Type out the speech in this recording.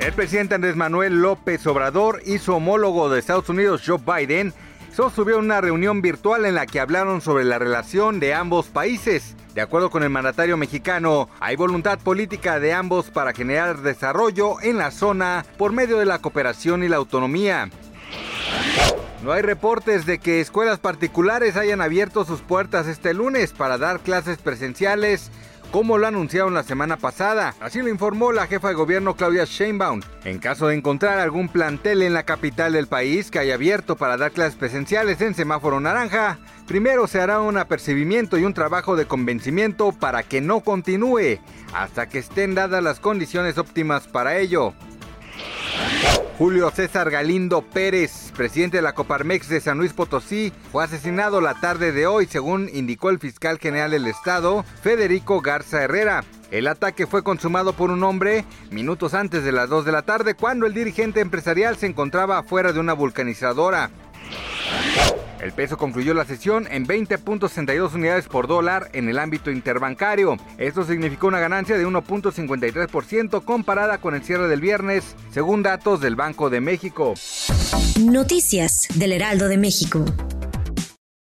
El presidente Andrés Manuel López Obrador y su homólogo de Estados Unidos, Joe Biden, sostuvieron una reunión virtual en la que hablaron sobre la relación de ambos países. De acuerdo con el mandatario mexicano, hay voluntad política de ambos para generar desarrollo en la zona por medio de la cooperación y la autonomía. No hay reportes de que escuelas particulares hayan abierto sus puertas este lunes para dar clases presenciales como lo anunciaron la semana pasada. Así lo informó la jefa de gobierno Claudia Sheinbaum. En caso de encontrar algún plantel en la capital del país que haya abierto para dar clases presenciales en semáforo naranja, primero se hará un apercibimiento y un trabajo de convencimiento para que no continúe hasta que estén dadas las condiciones óptimas para ello. Julio César Galindo Pérez, presidente de la Coparmex de San Luis Potosí, fue asesinado la tarde de hoy, según indicó el fiscal general del estado, Federico Garza Herrera. El ataque fue consumado por un hombre minutos antes de las 2 de la tarde, cuando el dirigente empresarial se encontraba afuera de una vulcanizadora. El peso concluyó la sesión en 20.62 unidades por dólar en el ámbito interbancario. Esto significó una ganancia de 1.53% comparada con el cierre del viernes, según datos del Banco de México. Noticias del Heraldo de México.